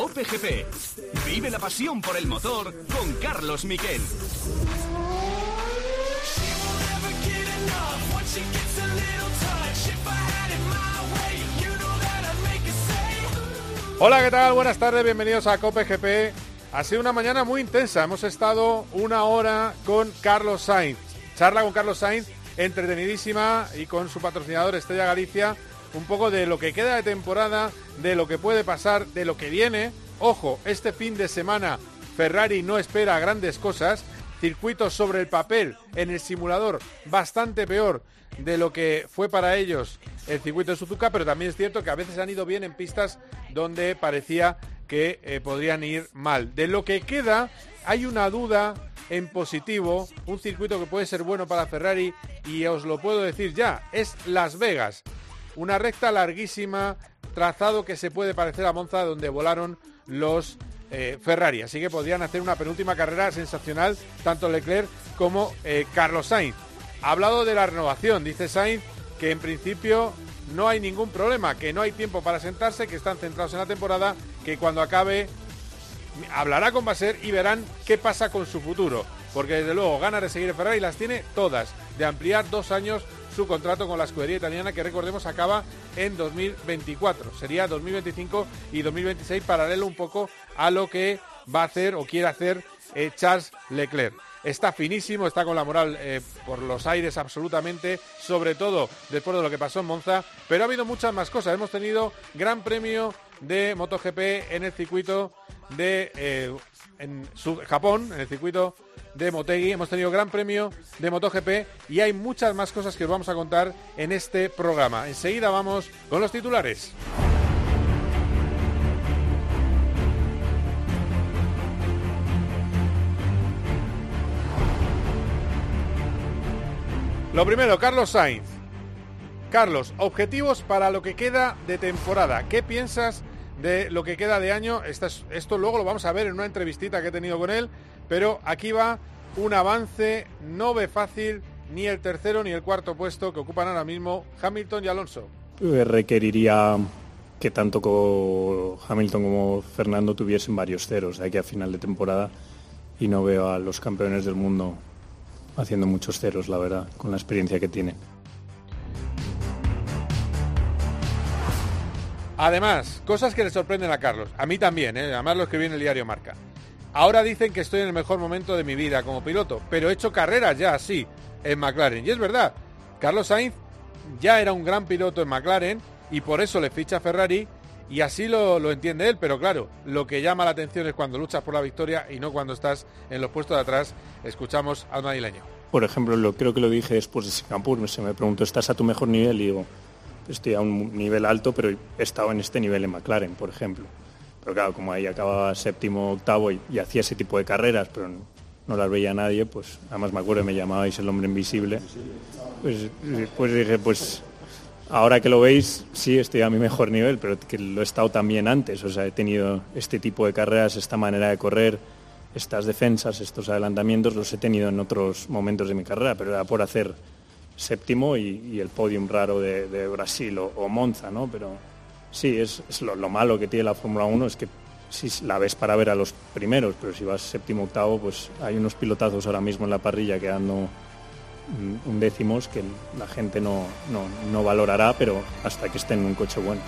Cope. Vive la pasión por el motor con Carlos Miquel. Hola, ¿qué tal? Buenas tardes, bienvenidos a Cope GP. Ha sido una mañana muy intensa. Hemos estado una hora con Carlos Sainz. Charla con Carlos Sainz, entretenidísima y con su patrocinador Estrella Galicia. Un poco de lo que queda de temporada, de lo que puede pasar, de lo que viene. Ojo, este fin de semana Ferrari no espera grandes cosas. Circuitos sobre el papel en el simulador bastante peor de lo que fue para ellos el circuito de Suzuka, pero también es cierto que a veces han ido bien en pistas donde parecía que eh, podrían ir mal. De lo que queda, hay una duda en positivo, un circuito que puede ser bueno para Ferrari y os lo puedo decir ya, es Las Vegas. Una recta larguísima, trazado que se puede parecer a Monza donde volaron los eh, Ferrari. Así que podrían hacer una penúltima carrera sensacional, tanto Leclerc como eh, Carlos Sainz. Ha hablado de la renovación, dice Sainz que en principio no hay ningún problema, que no hay tiempo para sentarse, que están centrados en la temporada, que cuando acabe hablará con Baser y verán qué pasa con su futuro. Porque desde luego ganas de seguir en Ferrari las tiene todas, de ampliar dos años su contrato con la escudería italiana que recordemos acaba en 2024. Sería 2025 y 2026 paralelo un poco a lo que va a hacer o quiere hacer eh, Charles Leclerc está finísimo, está con la moral eh, por los aires absolutamente, sobre todo después de lo que pasó en Monza, pero ha habido muchas más cosas. Hemos tenido gran premio de MotoGP en el circuito de eh, Japón, en el circuito de Motegi. Hemos tenido gran premio de MotoGP y hay muchas más cosas que os vamos a contar en este programa. Enseguida vamos con los titulares. Lo primero, Carlos Sainz. Carlos, objetivos para lo que queda de temporada. ¿Qué piensas de lo que queda de año? Esto, luego lo vamos a ver en una entrevistita que he tenido con él, pero aquí va un avance, no ve fácil ni el tercero ni el cuarto puesto que ocupan ahora mismo Hamilton y Alonso. Eh, requeriría que tanto Hamilton como Fernando tuviesen varios ceros de aquí a final de temporada y no veo a los campeones del mundo haciendo muchos ceros, la verdad, con la experiencia que tiene. Además, cosas que le sorprenden a Carlos. A mí también, ¿eh? además lo escribí en el diario Marca. Ahora dicen que estoy en el mejor momento de mi vida como piloto, pero he hecho carreras ya así en McLaren. Y es verdad, Carlos Sainz ya era un gran piloto en McLaren y por eso le ficha Ferrari y así lo, lo, entiende él, pero claro, lo que llama la atención es cuando luchas por la victoria y no cuando estás en los puestos de atrás. Escuchamos al madrileño. Por ejemplo, lo, creo que lo dije después de Singapur, se me preguntó, ¿estás a tu mejor nivel? Y digo, estoy a un nivel alto, pero he estado en este nivel en McLaren, por ejemplo. Pero claro, como ahí acababa séptimo, octavo y, hacía ese tipo de carreras, pero no, las veía nadie, pues además me acuerdo, me llamabais el hombre invisible. Pues, pues dije, pues Ahora que lo veis, sí estoy a mi mejor nivel, pero que lo he estado también antes. O sea, he tenido este tipo de carreras, esta manera de correr, estas defensas, estos adelantamientos, los he tenido en otros momentos de mi carrera, pero era por hacer séptimo y, el podium raro de, Brasil o, Monza, ¿no? Pero sí, es, lo, lo, malo que tiene la Fórmula 1 es que si la ves para ver a los primeros, pero si vas séptimo octavo, pues hay unos pilotazos ahora mismo en la parrilla quedando un décimos que la gente no, no, valorará, pero hasta que esté en un coche bueno.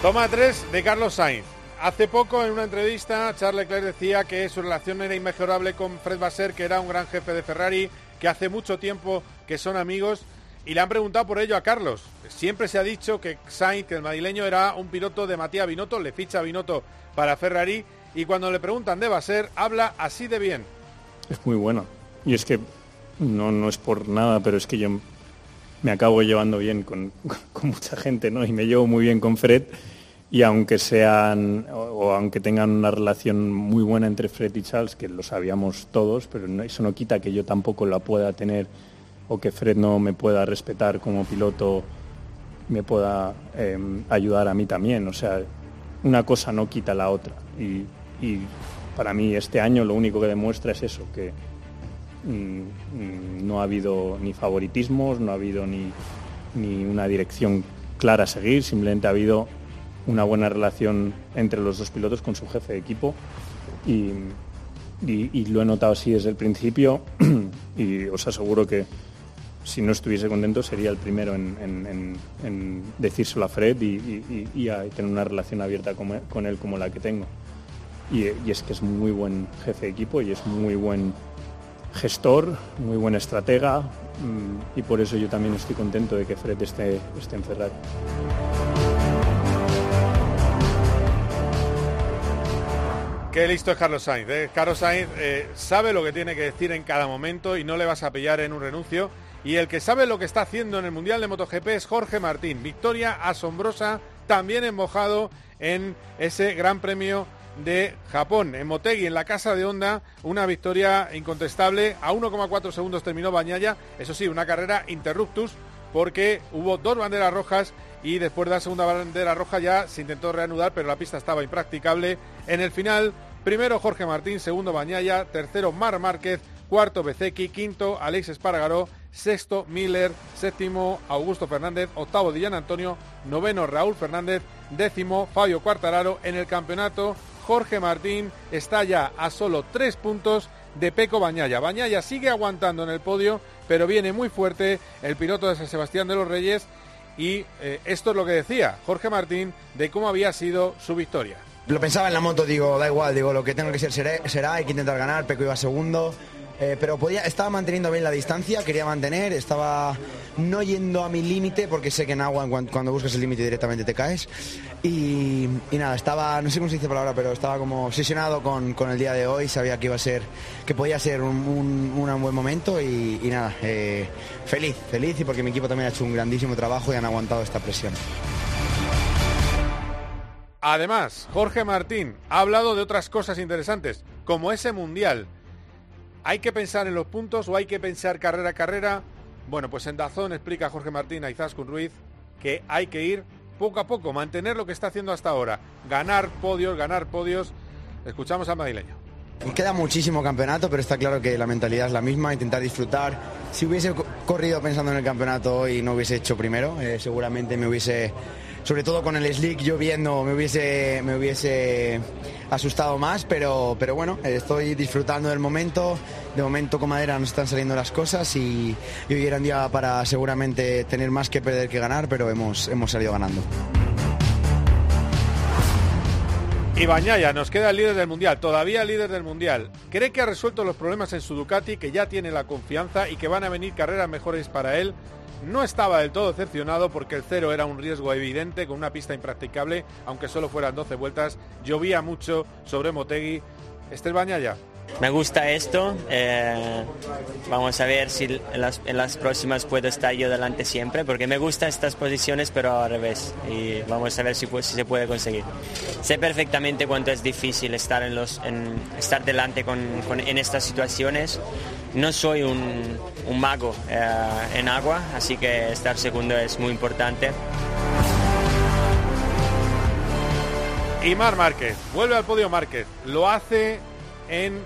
Toma 3 de Carlos Sainz. Hace poco en una entrevista Charles Leclerc decía que su relación era inmejorable con Fred Basser, que era un gran jefe de Ferrari, que hace mucho tiempo que son amigos y le han preguntado por ello a Carlos. Siempre se ha dicho que Sainz, que el madrileño era un piloto de Matías Binotto, le ficha a Binotto para Ferrari y cuando le preguntan de Baser, habla así de bien. Es muy bueno. Y es que no, no es por nada, pero es que yo me acabo llevando bien con, mucha gente, ¿no? Y me llevo muy bien con Fred. Y aunque sean, o, aunque tengan una relación muy buena entre Fred y Charles, que lo sabíamos todos, pero eso no quita que yo tampoco la pueda tener o que Fred no me pueda respetar como piloto, me pueda em, ayudar a mí también. O sea, una cosa no quita la otra. Y para mí este año lo único que demuestra es eso, que mm, mm, no ha habido ni favoritismos, no ha habido ni, una dirección clara a seguir, simplemente ha habido una buena relación entre los dos pilotos con su jefe de equipo y, lo he notado así desde el principio y os aseguro que si no estuviese contento sería el primero en, decírselo a Fred y, a tener una relación abierta con él, como la que tengo. Y, es que es muy buen jefe de equipo y es muy buen gestor, muy buen estratega mm, y por eso yo también estoy contento de que Fred esté, esté en Ferrari. Qué listo es Carlos Sainz. ¿eh? Carlos Sainz eh, sabe lo que tiene que decir en cada momento y no le vas a pillar en un renuncio. Y el que sabe lo que está haciendo en el Mundial de MotoGP es Jorge Martín. Victoria asombrosa, también embojado en ese Gran Premio de Japón. En Motegi, en la casa de Honda, una victoria incontestable. A 1,4 segundos terminó Bañaya. Eso sí, una carrera interruptus porque hubo dos banderas rojas y después de la segunda bandera roja ya se intentó reanudar, pero la pista estaba impracticable. En el final, primero Jorge Martín, segundo Bañaya, tercero Mar Márquez, cuarto Bezequi, quinto Alex Espargaró, sexto Miller, séptimo Augusto Fernández, octavo Dillan Antonio, noveno Raúl Fernández, décimo Fabio Cuartararo. En el campeonato, Jorge Martín está ya a solo tres puntos de Peco Bañaya. Bañaya sigue aguantando en el podio, pero viene muy fuerte el piloto de San Sebastián de los Reyes y eh, esto es lo que decía Jorge Martín de cómo había sido su victoria. Lo pensaba en la moto, digo, da igual, digo, lo que tengo que ser será, hay que intentar ganar, Peco iba segundo, eh, pero podía, estaba manteniendo bien la distancia, quería mantener, estaba no yendo a mi límite, porque sé que en agua cuando, buscas el límite directamente te caes. Y, nada, estaba, no sé cómo se dice palabra, pero estaba como obsesionado con, el día de hoy, sabía que iba a ser, que podía ser un, buen momento y, nada, eh, feliz, feliz y porque mi equipo también ha hecho un grandísimo trabajo y han aguantado esta presión. Además, Jorge Martín ha hablado de otras cosas interesantes, como ese mundial ¿Hay que pensar en los puntos o hay que pensar carrera a carrera? Bueno, pues en Dazón explica Jorge Martín a Izaskun Ruiz que hay que ir poco a poco, mantener lo que está haciendo hasta ahora, ganar podios, ganar podios. Escuchamos al madrileño. Queda muchísimo campeonato, pero está claro que la mentalidad es la misma, intentar disfrutar. Si hubiese corrido pensando en el campeonato hoy no hubiese hecho primero, eh, seguramente me hubiese sobre todo con el slick lloviendo me hubiese, me hubiese asustado más, pero, pero bueno, estoy disfrutando del momento. De momento con madera nos están saliendo las cosas y, hoy era un día para seguramente tener más que perder que ganar, pero hemos, hemos salido ganando. Y Bañaya nos queda el líder del Mundial, todavía líder del Mundial. Cree que ha resuelto los problemas en su Ducati, que ya tiene la confianza y que van a venir carreras mejores para él no estaba del todo decepcionado porque el cero era un riesgo evidente con una pista impracticable, aunque solo fueran 12 vueltas. Llovía mucho sobre Motegi. Estel Bañaya. Me gusta esto. Eh, vamos a ver si en las, próximas puedo estar yo delante siempre, porque me gustan estas posiciones, pero al revés. Y vamos a ver si, se puede conseguir. Sé perfectamente cuánto es difícil estar, en los, estar delante en estas situaciones. No soy un, mago eh, en agua, así que estar segundo es muy importante. Y Mar Márquez, vuelve al podio Márquez, lo hace en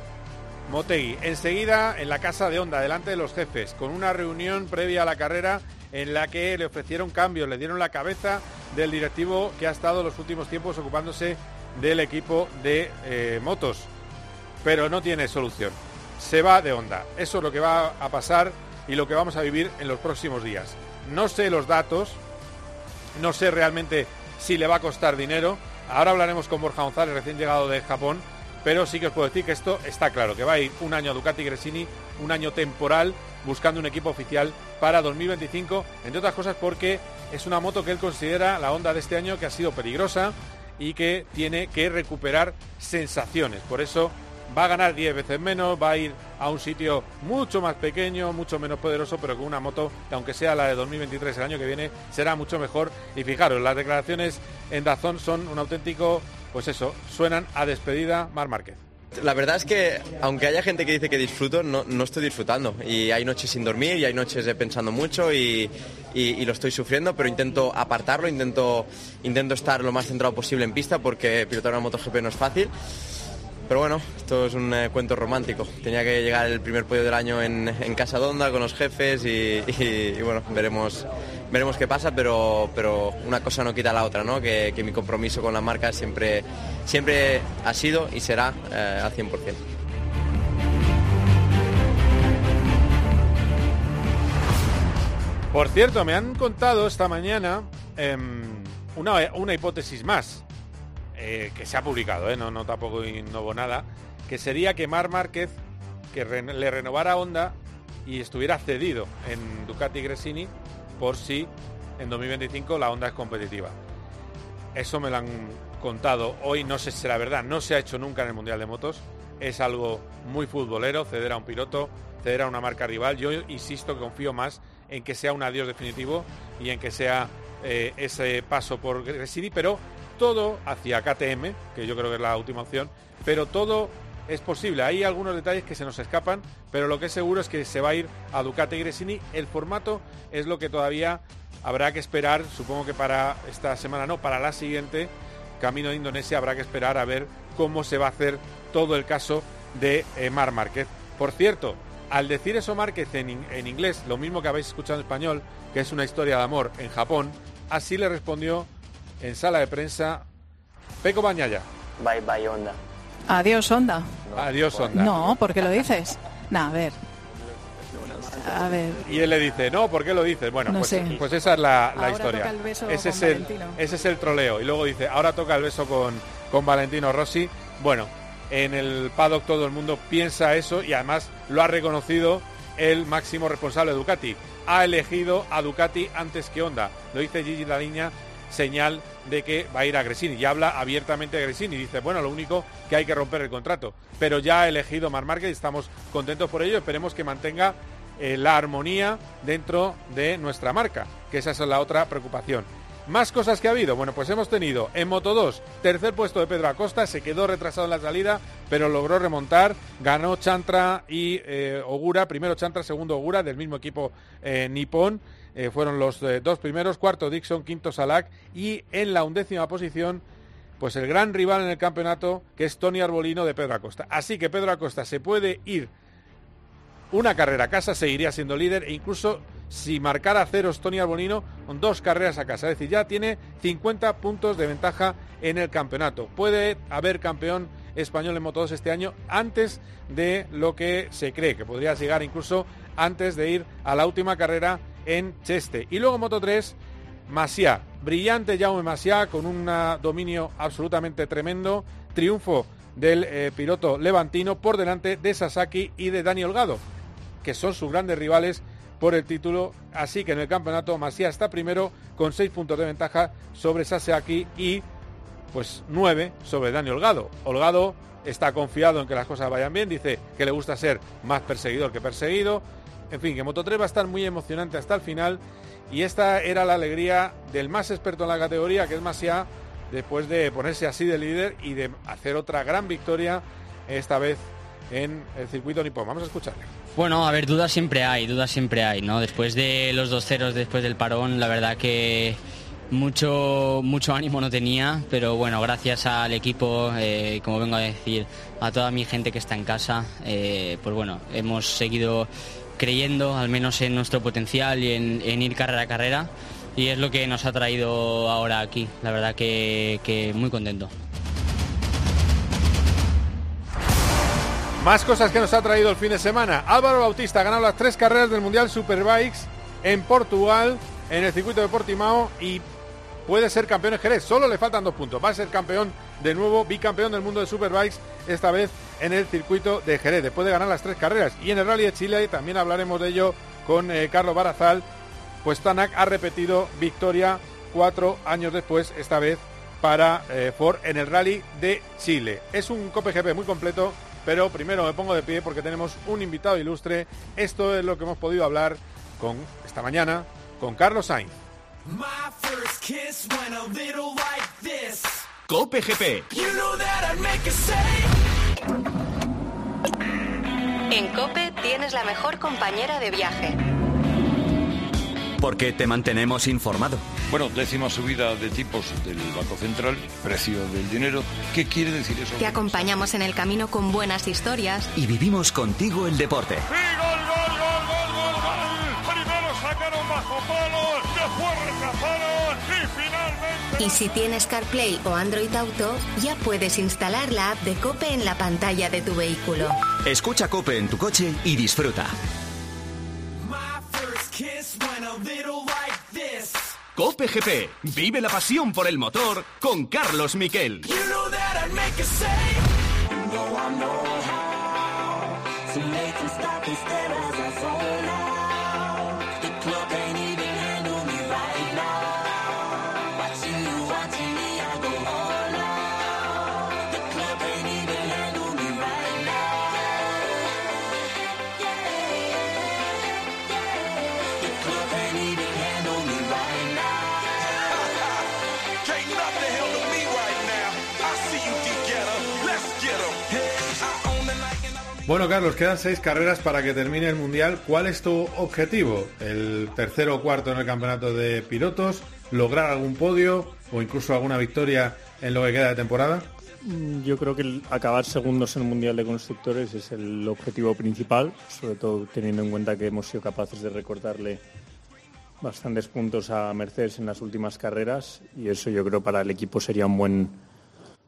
Motegi. Enseguida en la casa de Honda, delante de los jefes, con una reunión previa a la carrera en la que le ofrecieron cambios, le dieron la cabeza del directivo que ha estado los últimos tiempos ocupándose del equipo de eh, motos. Pero no tiene solución. Se va de Honda. Eso es lo que va a pasar y lo que vamos a vivir en los próximos días. No sé los datos, no sé realmente si le va a costar dinero. Ahora hablaremos con Borja González, recién llegado de Japón, pero sí que os puedo decir que esto está claro, que va a ir un año a Ducati Gresini, un año temporal, buscando un equipo oficial para 2025, entre otras cosas porque es una moto que él considera la onda de este año que ha sido peligrosa y que tiene que recuperar sensaciones. Por eso va a ganar 10 veces menos, va a ir a un sitio mucho más pequeño, mucho menos poderoso, pero con una moto que aunque sea la de 2023 el año que viene, será mucho mejor. Y fijaros, las declaraciones en Dazón son un auténtico pues eso, suenan a despedida Mar Márquez. La verdad es que, aunque haya gente que dice que disfruto, no, estoy disfrutando. Y hay noches sin dormir y hay noches pensando mucho y, lo estoy sufriendo, pero intento apartarlo, intento, intento estar lo más centrado posible en pista porque pilotar una MotoGP no es fácil. Pero bueno, esto es un eh, cuento romántico. Tenía que llegar el primer podio del año en, Casa Donda con los jefes y, bueno, veremos veremos qué pasa, pero, pero una cosa no quita la otra, ¿no? Que, que mi compromiso con la marca siempre, siempre ha sido y será eh, al 100%. Por cierto, me han contado esta mañana em, una, una hipótesis más eh, que se ha publicado, eh, no, tampoco innovo nada, que sería que Mar Márquez que le renovara Honda y estuviera cedido en Ducati Gresini por si en 2025 la Honda es competitiva. Eso me lo han contado hoy, no sé si será verdad, no se ha hecho nunca en el Mundial de Motos, es algo muy futbolero, ceder a un piloto, ceder a una marca rival. Yo insisto confío más en que sea un adiós definitivo y en que sea eh, ese paso por Gresini, pero todo hacia KTM, que yo creo que es la última opción, pero todo es posible. Hay algunos detalles que se nos escapan, pero lo que es seguro es que se va a ir a Ducati Gresini. El formato es lo que todavía habrá que esperar, supongo que para esta semana no, para la siguiente, camino de Indonesia, habrá que esperar a ver cómo se va a hacer todo el caso de eh, Mar Márquez. Por cierto, al decir eso Márquez en, in- en inglés, lo mismo que habéis escuchado en español, que es una historia de amor en Japón, así le respondió en sala de prensa Peco Bañaya. Bye bye onda. Adiós, Onda. Adiós, Honda. No, ¿por qué lo dices? No, a ver. A ver. Y él le dice, no, ¿por qué lo dices? Bueno, No pues, sé. pues esa es la, la Ahora historia. toca el beso ese, con es el, Valentino. ese es el troleo. Y luego dice, ahora toca el beso con, con Valentino Rossi. Bueno, en el paddock todo el mundo piensa eso y además lo ha reconocido el máximo responsable de Ducati. Ha elegido a Ducati antes que Honda. Lo dice Gigi Daliña, señal de que va a ir a Gresini. Y habla abiertamente de Gresini. Dice, bueno, lo único que hay que romper el contrato. Pero ya ha elegido Mar Márquez y estamos contentos por ello. Esperemos que mantenga eh, la armonía dentro de nuestra marca, que esa es la otra preocupación. Más cosas que ha habido. Bueno, pues hemos tenido en Moto 2, tercer puesto de Pedro Acosta, se quedó retrasado en la salida, pero logró remontar. Ganó Chantra y eh, Ogura, primero Chantra, segundo Ogura, del mismo equipo eh, nipón. Eh, fueron los eh, dos primeros, cuarto Dixon, quinto Salak y en la undécima posición pues el gran rival en el campeonato que es Tony Arbolino de Pedro Acosta. Así que Pedro Acosta se puede ir una carrera a casa, seguiría siendo líder e incluso si marcara ceros Tony Arbolino, con dos carreras a casa. Es decir, ya tiene 50 puntos de ventaja en el campeonato. Puede haber campeón español en Moto 2 este año antes de lo que se cree, que podría llegar incluso antes de ir a la última carrera en Cheste. Y luego Moto 3, Masia, brillante Jaume Masia con un dominio absolutamente tremendo, triunfo del eh, piloto levantino por delante de Sasaki y de Dani Holgado, que son sus grandes rivales por el título. Así que en el campeonato Masia está primero con seis puntos de ventaja sobre Sasaki y pues nueve sobre Dani Holgado. Holgado está confiado en que las cosas vayan bien, dice que le gusta ser más perseguidor que perseguido. En fin, que Moto 3 va a estar muy emocionante hasta el final y esta era la alegría del más experto en la categoría, que es Masia, después de ponerse así de líder y de hacer otra gran victoria, esta vez en el circuito nipón. Vamos a escucharle. Bueno, a ver, dudas siempre hay, dudas siempre hay, ¿no? Después de los dos ceros, después del parón, la verdad que mucho, mucho ánimo no tenía, pero bueno, gracias al equipo, eh, como vengo a decir, a toda mi gente que está en casa, eh, pues bueno, hemos seguido creyendo al menos en nuestro potencial y en, ir carrera a carrera y es lo que nos ha traído ahora aquí, la verdad que, que muy contento. Más cosas que nos ha traído el fin de semana. Álvaro Bautista ha ganado las tres carreras del Mundial Superbikes en Portugal, en el circuito de Portimao y puede ser campeón en Jerez. Solo le faltan dos puntos. Va a ser campeón de nuevo, bicampeón del mundo de Superbikes, esta vez en el circuito de Jerez, después de ganar las tres carreras. Y en el Rally de Chile también hablaremos de ello con eh, Carlos Barazal. Pues Tanak ha repetido victoria cuatro años después, esta vez para eh, Ford en el Rally de Chile. Es un Cope GP muy completo, pero primero me pongo de pie porque tenemos un invitado ilustre. Esto es lo que hemos podido hablar con esta mañana con Carlos Sainz. My first kiss went a little like this. Cope GP. You know that I'd make a say. En Cope tienes la mejor compañera de viaje. Porque te mantenemos informado. Bueno, décima subida de tipos del Banco Central, precio del dinero. ¿Qué quiere decir eso? Te acompañamos en el camino con buenas historias. Y vivimos contigo el deporte. Y si tienes CarPlay o Android Auto, ya puedes instalar la app de Cope en la pantalla de tu vehículo. Escucha Cope en tu coche y disfruta. Cope GP. Vive la pasión por el motor con Carlos Miquel. Bueno, Carlos, quedan seis carreras para que termine el Mundial. ¿Cuál es tu objetivo? ¿El tercero o cuarto en el campeonato de pilotos? ¿Lograr algún podio o incluso alguna victoria en lo que queda de temporada? Mm, yo creo que acabar segundos en el Mundial de Constructores es el objetivo principal, sobre todo teniendo en cuenta que hemos sido capaces de recortarle bastantes puntos a Mercedes en las últimas carreras y eso yo creo para el equipo sería un buen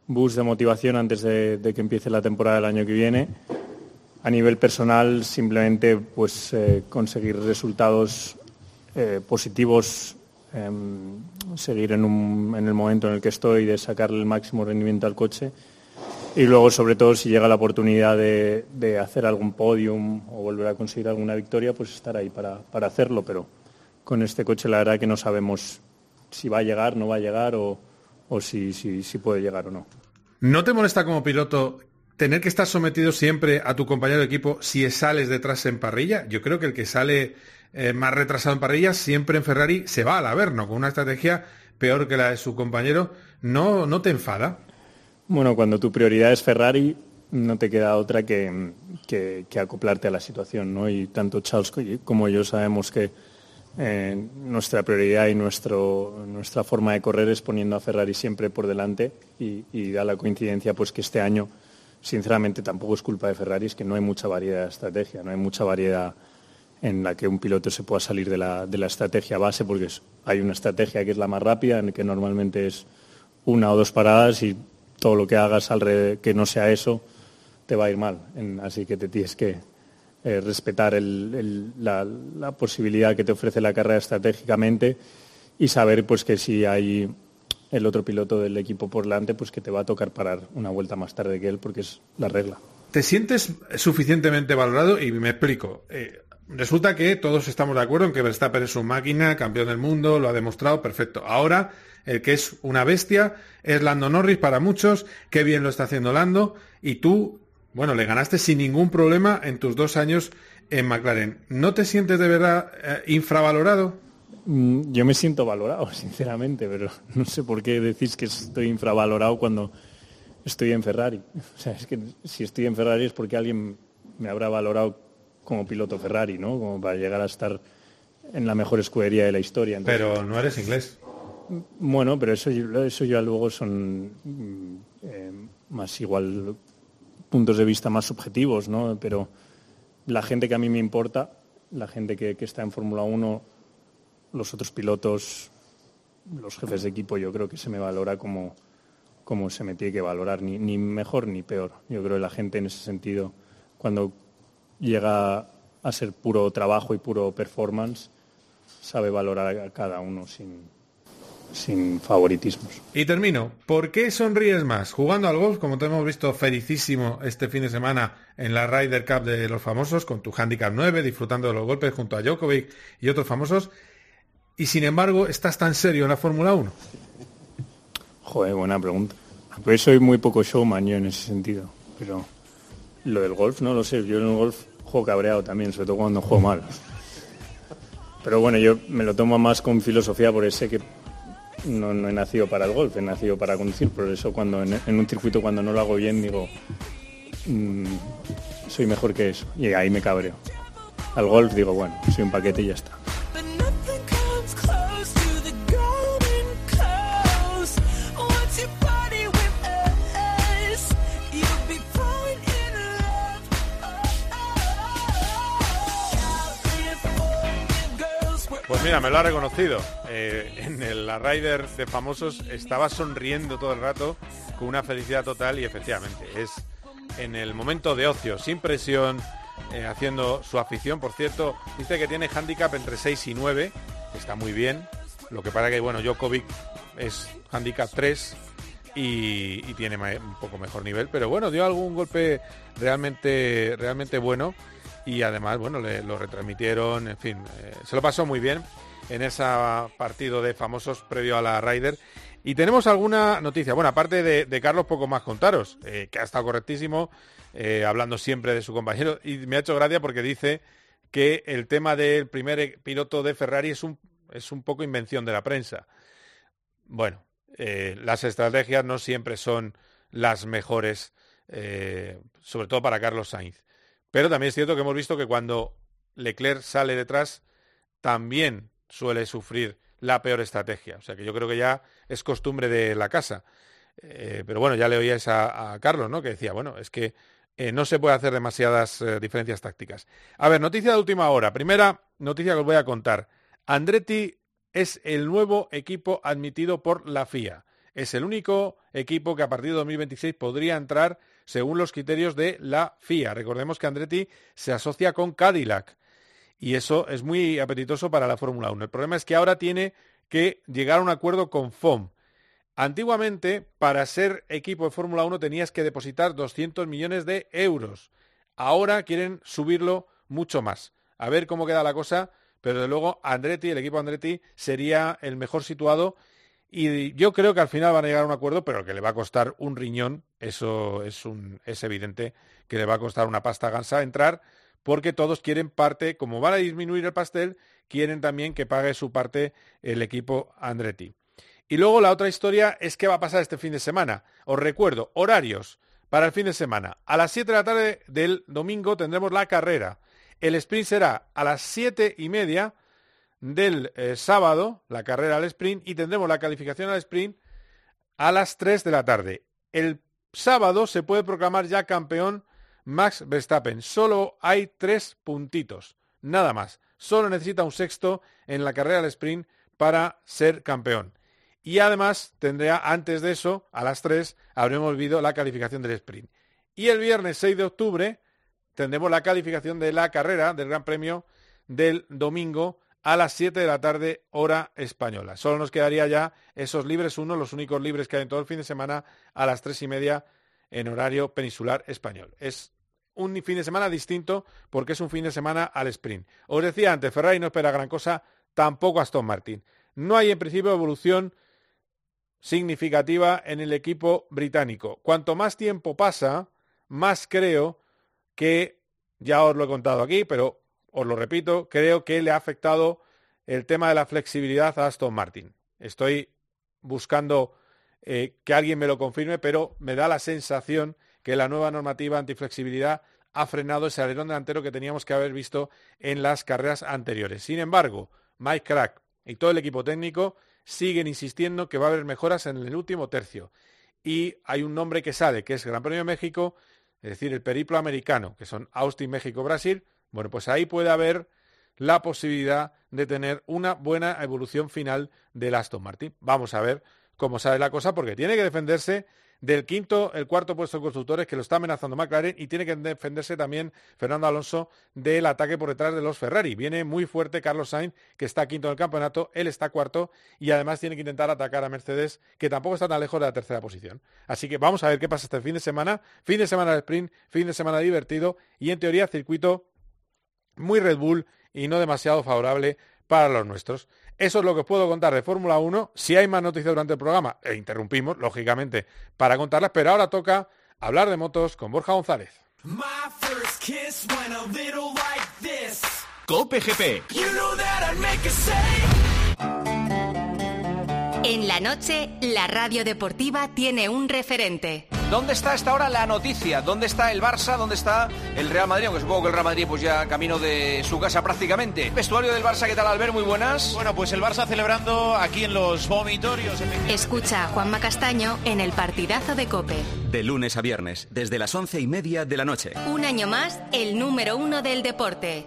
boost de motivación antes de, de que empiece la temporada del año que viene a nivel personal simplemente pues eh, conseguir resultados eh, positivos em, seguir en, el momento en el que estoy de sacarle el máximo rendimiento al coche. Y luego sobre todo si llega la oportunidad de, hacer algún podium o volver a conseguir alguna victoria pues estar ahí para, hacerlo. Pero con este coche la verdad que no sabemos si va a llegar no va a llegar o, si, si puede llegar o no. ¿No te molesta como piloto tener que estar sometido siempre a tu compañero de equipo si sales detrás en parrilla. Yo creo que el que sale eh, más retrasado en parrilla siempre en Ferrari se va al Averno con una estrategia peor que la de su compañero. ¿No, no te enfada? Bueno, cuando tu prioridad es Ferrari, no te queda otra que, que, acoplarte a la situación, ¿no? Y tanto Charles como yo sabemos que eh, nuestra prioridad y nuestro, nuestra forma de correr es poniendo a Ferrari siempre por delante y da la coincidencia pues que este año sinceramente tampoco es culpa de Ferrari, es que no hay mucha variedad de estrategia, no hay mucha variedad en la que un piloto se pueda salir de la, estrategia base, porque hay una estrategia que es la más rápida, en que normalmente es una o dos paradas y todo lo que hagas alrededor, que no sea eso te va a ir mal. así que te tienes que eh, respetar la, la, posibilidad que te ofrece la carrera estratégicamente y saber pues, que si hay el otro piloto del equipo por delante, pues que te va a tocar parar una vuelta más tarde que él, porque es la regla. ¿Te sientes suficientemente valorado? Y me explico. Eh, resulta que todos estamos de acuerdo en que Verstappen es su máquina, campeón del mundo, lo ha demostrado, perfecto. Ahora, el que es una bestia es Lando Norris para muchos, qué bien lo está haciendo Lando, y tú, bueno, le ganaste sin ningún problema en tus dos años en McLaren. ¿No te sientes de verdad eh, infravalorado? Mm, yo me siento valorado, sinceramente, pero no sé por qué decís que estoy infravalorado cuando estoy en Ferrari. O sea, es que si estoy en Ferrari es porque alguien me habrá valorado como piloto Ferrari, ¿no? Como para llegar a estar en la mejor escudería de la historia. pero no eres inglés. Bueno, pero eso, eso ya luego son mm, eh, más igual puntos de vista más subjetivos, ¿no? Pero la gente que a mí me importa, la gente que, que está en Fórmula 1 los otros pilotos, los jefes de equipo, yo creo que se me valora como, como se me tiene que valorar, ni, ni mejor ni peor. Yo creo que la gente en ese sentido, cuando llega a ser puro trabajo y puro performance, sabe valorar a cada uno sin, sin favoritismos. Y termino. ¿Por qué sonríes más? Jugando al golf, como te hemos visto felicísimo este fin de semana en la Ryder Cup de los famosos, con tu Handicap 9, disfrutando de los golpes junto a Djokovic y otros famosos y sin embargo estás tan serio en la Fórmula 1? Joder, buena pregunta. Pues soy muy poco showman yo en ese sentido, pero lo del golf no lo sé. Yo en el golf juego cabreado también, sobre todo cuando juego mal. Pero bueno, yo me lo tomo más con filosofía porque sé que no, he nacido para el golf, he nacido para conducir. Por eso cuando en, un circuito cuando no lo hago bien digo, mm, soy mejor que eso. Y ahí me cabreo. Al golf digo, bueno, soy un paquete y ya está. Pues mira, me lo ha reconocido. Eh, en la Rider de Famosos estaba sonriendo todo el rato con una felicidad total y efectivamente es en el momento de ocio, sin presión, eh, haciendo su afición. Por cierto, dice que tiene handicap entre 6 y 9, está muy bien. Lo que pasa que, bueno, Djokovic es handicap 3 y, tiene un poco mejor nivel, pero bueno, dio algún golpe realmente, realmente bueno y además, bueno, le, lo retransmitieron, en fin, eh, se lo pasó muy bien en ese partido de famosos previo a la Ryder. Y tenemos alguna noticia, bueno, aparte de, Carlos, poco más contaros, eh, que ha estado correctísimo, eh, hablando siempre de su compañero, y me ha hecho gracia porque dice que el tema del primer piloto de Ferrari es un, es un poco invención de la prensa. Bueno, las estrategias no siempre son las mejores, sobre todo para Carlos Sainz. Pero también es cierto que hemos visto que cuando Leclerc sale detrás, también suele sufrir la peor estrategia. O sea que yo creo que ya es costumbre de la casa. Eh, pero bueno, ya le oíais a, Carlos, ¿no? Que decía, bueno, es que eh, no se puede hacer demasiadas eh, diferencias tácticas. A ver, noticia de última hora. Primera noticia que os voy a contar. Andretti es el nuevo equipo admitido por la FIA. Es el único equipo que a partir de 2026 podría entrar según los criterios de la FIA. Recordemos que Andretti se asocia con Cadillac y eso es muy apetitoso para la Fórmula 1. El problema es que ahora tiene que llegar a un acuerdo con FOM. Antiguamente, para ser equipo de Fórmula 1 tenías que depositar 200 millones de euros. Ahora quieren subirlo mucho más. A ver cómo queda la cosa, pero de luego Andretti, el equipo Andretti, sería el mejor situado y yo creo que al final van a llegar a un acuerdo, pero que le va a costar un riñón, eso es, evidente que le va a costar una pasta gansa entrar, porque todos quieren parte, como van a disminuir el pastel, quieren también que pague su parte el equipo Andretti. Y luego la otra historia es qué va a pasar este fin de semana. Os recuerdo, horarios para el fin de semana. A las 7 de la tarde del domingo tendremos la carrera. El sprint será a las siete y media del eh, sábado, la carrera al sprint, y tendremos la calificación al sprint a las 3 de la tarde. El sábado se puede proclamar ya campeón Max Verstappen. Solo hay tres puntitos, nada más. Solo necesita un sexto en la carrera al sprint para ser campeón. Y además tendría antes de eso, a las 3, habremos visto la calificación del sprint. Y el viernes 6 de octubre tendremos la calificación de la carrera del Gran Premio del domingo a las 7 de la tarde, hora española. Solo nos quedaría ya esos libres uno, los únicos libres que hay en todo el fin de semana, a las tres y media en horario peninsular español. Es un fin de semana distinto porque es un fin de semana al sprint. Os decía antes, Ferrari no espera gran cosa, tampoco Aston Martin. No hay en principio evolución significativa en el equipo británico. Cuanto más tiempo pasa, más creo que, ya os lo he contado aquí, pero os lo repito, creo que le ha afectado el tema de la flexibilidad a Aston Martin. Estoy buscando eh, que alguien me lo confirme, pero me da la sensación que la nueva normativa antiflexibilidad ha frenado ese alerón delantero que teníamos que haber visto en las carreras anteriores. Sin embargo, Mike Crack y todo el equipo técnico siguen insistiendo que va a haber mejoras en el último tercio. Y hay un nombre que sale, que es Gran Premio de México, es decir, el periplo americano, que son Austin, México, Brasil, bueno, pues ahí puede haber la posibilidad de tener una buena evolución final del Aston Martin. Vamos a ver cómo sale la cosa, porque tiene que defenderse del quinto, el cuarto puesto de constructores que lo está amenazando McLaren y tiene que defenderse también Fernando Alonso del ataque por detrás de los Ferrari. Viene muy fuerte Carlos Sainz, que está quinto en el campeonato, él está cuarto y además tiene que intentar atacar a Mercedes, que tampoco está tan lejos de la tercera posición. Así que vamos a ver qué pasa este fin de semana. Fin de semana de sprint, fin de semana divertido y en teoría circuito muy Red Bull y no demasiado favorable para los nuestros. Eso es lo que os puedo contar de Fórmula 1. Si hay más noticias durante el programa, e interrumpimos, lógicamente, para contarlas, pero ahora toca hablar de motos con Borja González. En la noche, la radio deportiva tiene un referente. ¿Dónde está esta hora la noticia? ¿Dónde está el Barça? ¿Dónde está el Real Madrid? Aunque supongo que el Real Madrid pues ya camino de su casa prácticamente. Vestuario del Barça, ¿qué tal Albert? Muy buenas. Bueno, pues el Barça celebrando aquí en los vomitorios. Escucha a Juanma Castaño en el partidazo de Cope. De lunes a viernes, desde las once y media de la noche. Un año más, el número uno del deporte.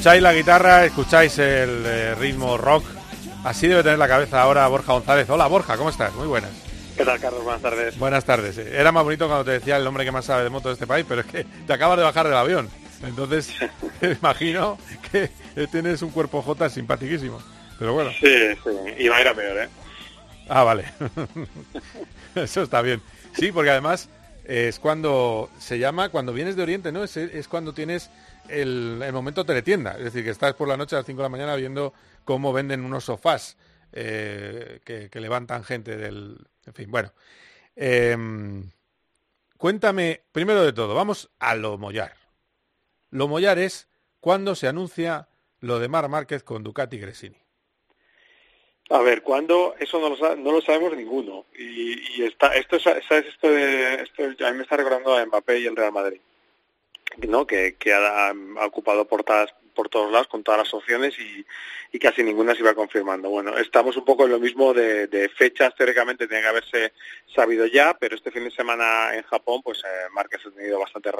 Escucháis la guitarra, escucháis el eh, ritmo rock. Así debe tener la cabeza ahora Borja González. Hola Borja, ¿cómo estás? Muy buenas. ¿Qué tal, Carlos? Buenas tardes. Buenas tardes. Era más bonito cuando te decía el hombre que más sabe de moto de este país, pero es que te acabas de bajar del avión. Entonces, imagino que tienes un cuerpo J simpaticísimo. Pero bueno. Sí, sí. Y va a ir a peor, ¿eh? Ah, vale. Eso está bien. Sí, porque además es cuando se llama, cuando vienes de Oriente, ¿no? Es, es cuando tienes el, el, momento teletienda. Es decir, que estás por la noche a las 5 de la mañana viendo cómo venden unos sofás eh, que, levantan gente del... En fin, bueno. Eh, cuéntame, primero de todo, vamos a lo mollar. Lo mollar es cuando se anuncia lo de Mar Márquez con Ducati Gresini. A ver, ¿cuándo? Eso no lo, no lo sabemos ninguno. Y, y está, esto, ¿sabes? Esto, de, esto a mí me está recordando a Mbappé y el Real Madrid. ¿No? que, que ha, ha, ocupado portadas por todos lados con todas las opciones y, y, casi ninguna se iba confirmando. Bueno, estamos un poco en lo mismo de, de fechas, teóricamente tiene que haberse sabido ya, pero este fin de semana en Japón, pues eh, Márquez ha tenido bastantes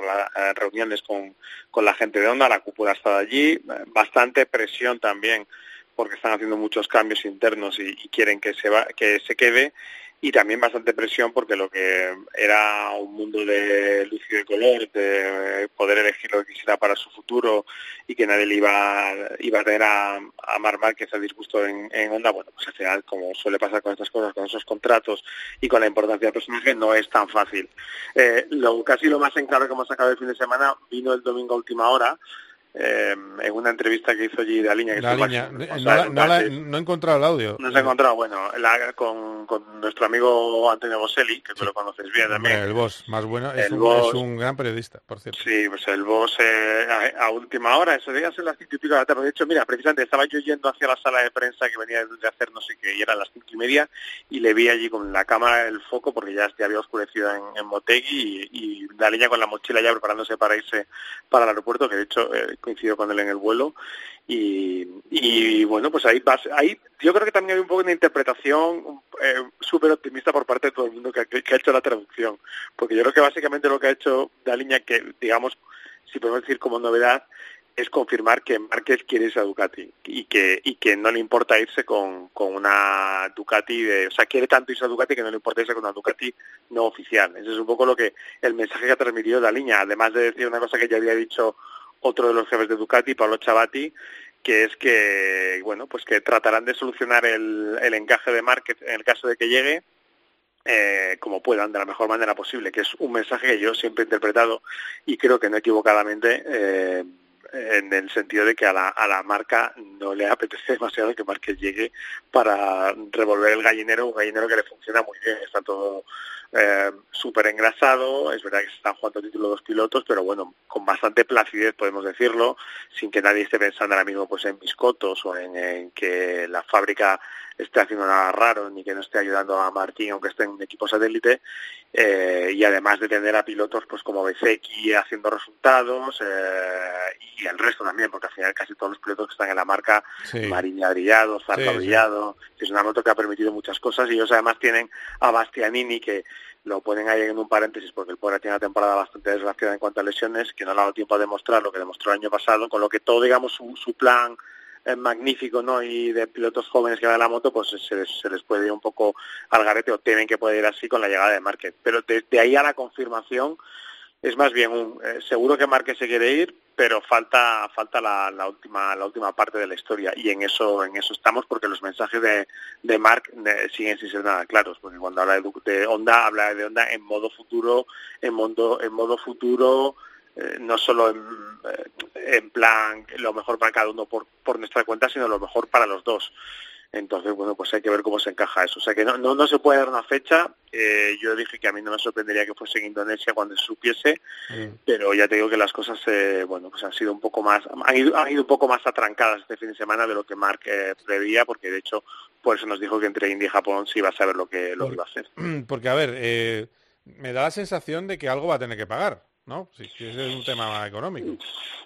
reuniones con, con la gente de Honda, la cúpula ha estado allí, bastante presión también porque están haciendo muchos cambios internos y, y quieren que se, va, que se quede y también bastante presión porque lo que era un mundo de luz y de color, de poder elegir lo que quisiera para su futuro y que nadie le iba, iba a tener a, a Mar Márquez a disgusto en, Onda, bueno, pues al final, como suele pasar con estas cosas, con esos contratos y con la importancia del personaje, no es tan fácil. Eh, lo, casi lo más en claro que hemos sacado el fin de semana vino el domingo a última hora, eh, en una entrevista que hizo allí de Aliña. Que la línea. No, no, no, la, no, he encontrado el audio. No se ha encontrado, bueno, la, con, con, nuestro amigo Antonio Boselli, que tú sí. lo conoces bien también. El boss, más bueno, es, un, boss, es un, gran periodista, por cierto. Sí, pues el boss eh, a, a, última hora, ese día son las cinco y pico de la tarde. De hecho, mira, precisamente estaba yo yendo hacia la sala de prensa que venía de hacer no sé qué, y eran las cinco y media, y le vi allí con la cámara el foco, porque ya, ya había oscurecido en, en Motegi, y, y línea con la mochila ya preparándose para irse para el aeropuerto, que de hecho eh, coincidió con él en el vuelo. Y, y bueno pues ahí ahí yo creo que también hay un poco de interpretación eh, súper optimista por parte de todo el mundo que, ha hecho la traducción. Porque yo creo que básicamente lo que ha hecho Daliña que digamos si podemos decir como novedad es confirmar que Márquez quiere irse a Ducati y que y que no le importa irse con, con una Ducati de, o sea quiere tanto irse a Ducati que no le importa irse con una Ducati no oficial. Ese es un poco lo que el mensaje que ha transmitido Daliña además de decir una cosa que ya había dicho otro de los jefes de Ducati, Pablo Chavati, que es que, bueno, pues que tratarán de solucionar el, el encaje de Márquez en el caso de que llegue, eh, como puedan, de la mejor manera posible, que es un mensaje que yo siempre he interpretado y creo que no equivocadamente, eh, en el sentido de que a la, a la marca no le apetece demasiado que Márquez llegue para revolver el gallinero, un gallinero que le funciona muy bien, está todo eh, súper engrasado, es verdad que se están jugando título dos pilotos, pero bueno, con bastante placidez podemos decirlo, sin que nadie esté pensando ahora mismo pues en biscotos o en, en que la fábrica esté haciendo nada raro ni que no esté ayudando a Martín aunque esté en un equipo satélite eh, y además de tener a pilotos pues como Bezeki haciendo resultados eh, y el resto también porque al final casi todos los pilotos que están en la marca sí. Brillado, Zarco sí, Brillado sí. es una moto que ha permitido muchas cosas y ellos además tienen a Bastianini que lo ponen ahí en un paréntesis porque el pobre tiene una temporada bastante desgraciada en cuanto a lesiones que no ha dado tiempo a demostrar lo que demostró el año pasado con lo que todo digamos su, plan eh, magnífico no y de pilotos jóvenes que van a la moto pues se les, se les puede ir un poco al garete o temen que puede ir así con la llegada de Márquez. Pero desde de ahí a la confirmación es más bien un eh, seguro que Márquez se quiere ir pero falta falta la, la, última la última parte de la historia. Y en eso en eso estamos porque los mensajes de, de Mark siguen sin ser nada claros porque cuando habla de, de Honda habla de Honda en modo futuro en modo en modo futuro eh, no solo en, eh, en, plan lo mejor para cada uno por, por nuestra cuenta sino lo mejor para los dos entonces, bueno, pues hay que ver cómo se encaja eso. O sea que no, no, no se puede dar una fecha. Eh, yo dije que a mí no me sorprendería que fuese en Indonesia cuando se supiese, mm. pero ya te digo que las cosas, eh, bueno, pues han sido un poco más, han ido, han ido un poco más atrancadas este fin de semana de lo que Mark eh, prevía, porque de hecho, por eso nos dijo que entre India y Japón sí iba a saber lo que, lo que iba a hacer. Porque, a ver, eh, me da la sensación de que algo va a tener que pagar. ¿No? Si, ese es un tema económico.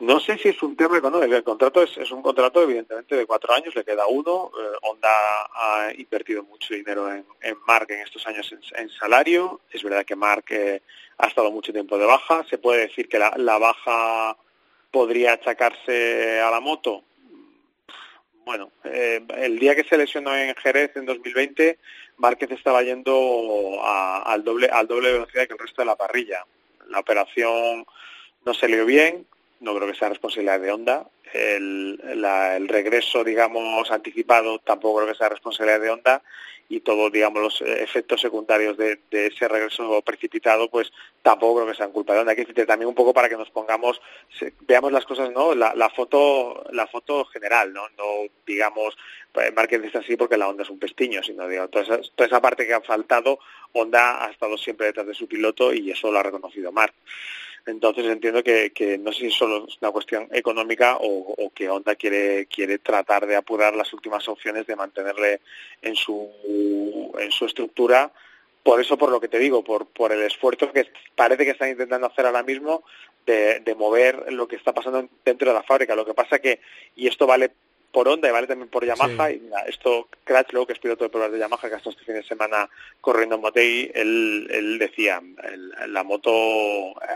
No sé si es un tema económico. El contrato es, es un contrato, evidentemente, de cuatro años, le queda uno. Eh, Honda ha invertido mucho dinero en, en Mark en estos años en, en salario. Es verdad que Mark eh, ha estado mucho tiempo de baja. Se puede decir que la, la baja podría achacarse a la moto. Bueno, eh, el día que se lesionó en Jerez en 2020, Márquez estaba yendo a, al doble al doble velocidad que el resto de la parrilla la operación no salió bien, no creo que sea responsabilidad de Honda. El, el, regreso, digamos, anticipado tampoco creo que sea responsabilidad de Honda y todos, digamos, los efectos secundarios de, ese regreso precipitado, pues tampoco creo que sean culpa de Honda. Hay que también un poco para que nos pongamos, veamos las cosas, ¿no? La, la foto, la foto general, ¿no? No, digamos, Márquez está así porque la Honda es un pestiño, sino, digo, toda esa, toda esa parte que ha faltado, Honda ha estado siempre detrás de su piloto y eso lo ha reconocido Marc. Entonces entiendo que, que, no sé si solo es una cuestión económica o, o, que Honda quiere, quiere tratar de apurar las últimas opciones de mantenerle en su, en su estructura. Por eso, por lo que te digo, por, por el esfuerzo que parece que están intentando hacer ahora mismo de, de mover lo que está pasando dentro de la fábrica. Lo que pasa que, y esto vale por Honda y vale también por Yamaha. Sí. Y mira, esto, Crutchlow, que es piloto de pruebas de Yamaha, que ha estado este fin de semana corriendo en Motegi, él, él decía, el, la moto,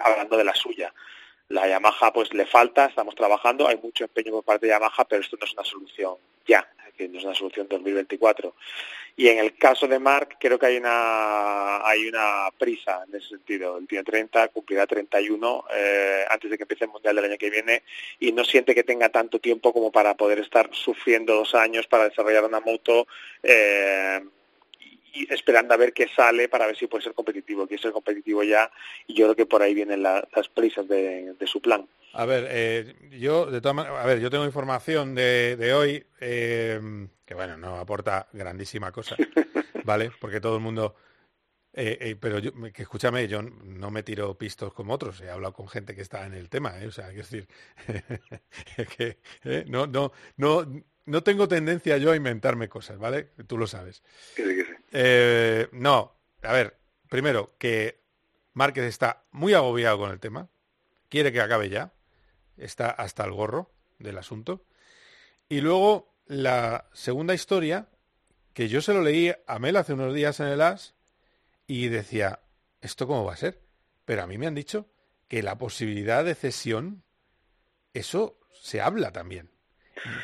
hablando de la suya, la Yamaha pues le falta, estamos trabajando, hay mucho empeño por parte de Yamaha, pero esto no es una solución ya, que no es una solución 2024. Y en el caso de Mark, creo que hay una hay una prisa en ese sentido. El tiene 30, cumplirá 31 eh, antes de que empiece el Mundial del año que viene y no siente que tenga tanto tiempo como para poder estar sufriendo dos años para desarrollar una moto eh, y esperando a ver qué sale para ver si puede ser competitivo. Quiere ser competitivo ya y yo creo que por ahí vienen la, las prisas de, de su plan. A ver, eh, yo de todas maneras, a ver, yo tengo información de, de hoy eh, que bueno, no aporta grandísima cosa, ¿vale? Porque todo el mundo eh, eh, pero yo, que escúchame, yo no me tiro pistos como otros, he hablado con gente que está en el tema, ¿eh? o sea, quiero decir, que no, no, no, no tengo tendencia yo a inventarme cosas, ¿vale? Tú lo sabes. Que sí, que sí. Eh, no, a ver, primero, que Márquez está muy agobiado con el tema, quiere que acabe ya, está hasta el gorro del asunto. Y luego, la segunda historia, que yo se lo leí a Mel hace unos días en el AS, y decía, ¿esto cómo va a ser? Pero a mí me han dicho que la posibilidad de cesión, eso se habla también.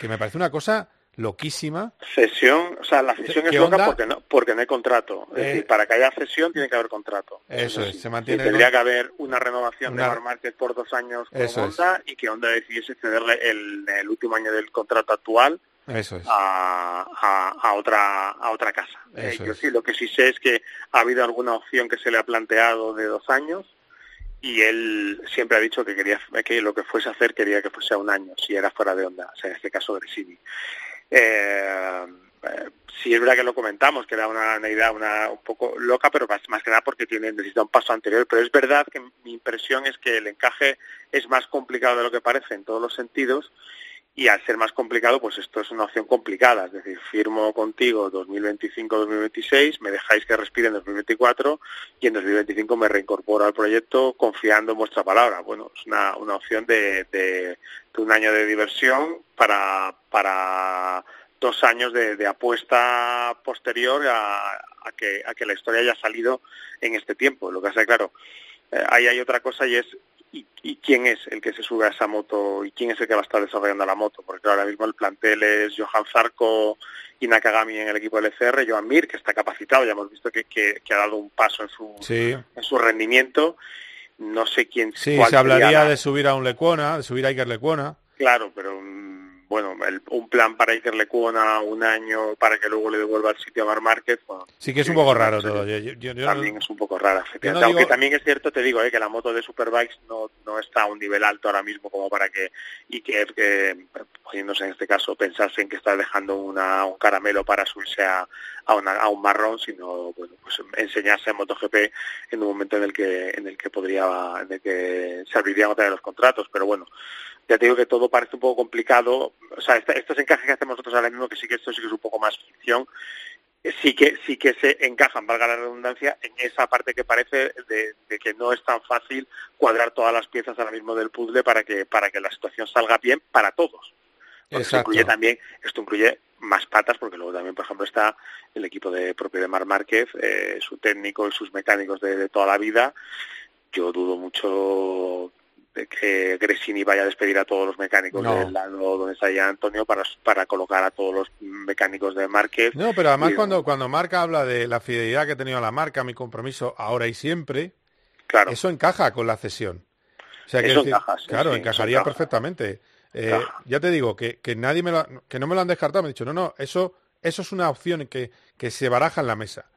Que me parece una cosa loquísima. Cesión, o sea, la cesión es loca porque no, porque no hay contrato. Es eh, decir, para que haya cesión tiene que haber contrato. Eso es, se mantiene. Y tendría que haber una renovación una... de Mar Márquez por dos años con eso Honda es. y que Honda decidiese cederle el, el último año del contrato actual eso es. a, a, a, otra a otra casa. Eh, yo sí, lo que sí sé es que ha habido alguna opción que se le ha planteado de dos años y él siempre ha dicho que quería que lo que fuese a hacer quería que fuese a un año, si era fuera de onda, o sea, en este caso Gresini. Eh, eh, sí es verdad que lo comentamos, que era una, idea una, un poco loca, pero más, más, que nada porque tiene, necesita un paso anterior. Pero es verdad que mi impresión es que el encaje es más complicado de lo que parece en todos los sentidos y al ser más complicado, pues esto es una opción complicada, es decir, firmo contigo 2025-2026, me dejáis que respire en 2024 y en 2025 me reincorporo al proyecto confiando en vuestra palabra. Bueno, es una, una opción de, de, un año de diversión para, para dos años de, de apuesta posterior a, a, que, a que la historia haya salido en este tiempo. Lo que hace claro, eh, ahí hay otra cosa y es y, y, quién es el que se sube a esa moto y quién es el que va a estar desarrollando la moto, porque ahora mismo el plantel es Johan Zarco y Nakagami en el equipo del ECR, Joan Mir, que está capacitado, ya hemos visto que, que, que ha dado un paso en su, sí. en su rendimiento, no sé quién... Sí, se hablaría la- de subir a un Lecuona, de subir a Iker Lecuona. Claro, pero bueno, el- un plan para Iker Lecuona un año para que luego le devuelva el sitio a Mar Márquez, bueno, Sí que es un poco raro todo. Yo- yo- yo- yo- también es un poco efectivamente. No Aunque también es cierto, te digo, eh, que la moto de Superbikes no, no está a un nivel alto ahora mismo como para que Iker, que, poniéndose en este caso, pensase en que está dejando una, un caramelo para subirse a, a, una- a un marrón, sino bueno, pues enseñarse en MotoGP en un momento en el que en el que podría, en el que servirían otra de los contratos, pero bueno, ya te digo que todo parece un poco complicado, o sea, esta- estos encajes que hacemos nosotros ahora mismo, que sí que esto sí que es un poco más ficción, eh, sí que sí que se encajan, valga la redundancia, en esa parte que parece de, de que no es tan fácil cuadrar todas las piezas ahora mismo del puzzle para que para que la situación salga bien para todos. Esto incluye también, esto incluye más patas, porque luego también, por ejemplo, está el equipo de propio de Mar Márquez, eh, su técnico y sus mecánicos de, de toda la vida. Yo dudo mucho de que Gresini vaya a despedir a todos los mecánicos No. del lado donde está ya Antonio para, para colocar a todos los mecánicos de Márquez. No, pero además Y- cuando, cuando Marca habla de la fidelidad que he tenido a la marca, mi compromiso ahora y siempre, Claro. eso encaja con la cesión. O sea, Eso decir, encaja, sí, claro, sí, encajaría encaja. perfectamente. Eh, ya te digo que, que nadie me lo, que no me lo han descartado, me han dicho, no, no, eso, eso es una opción que, que se baraja en la mesa.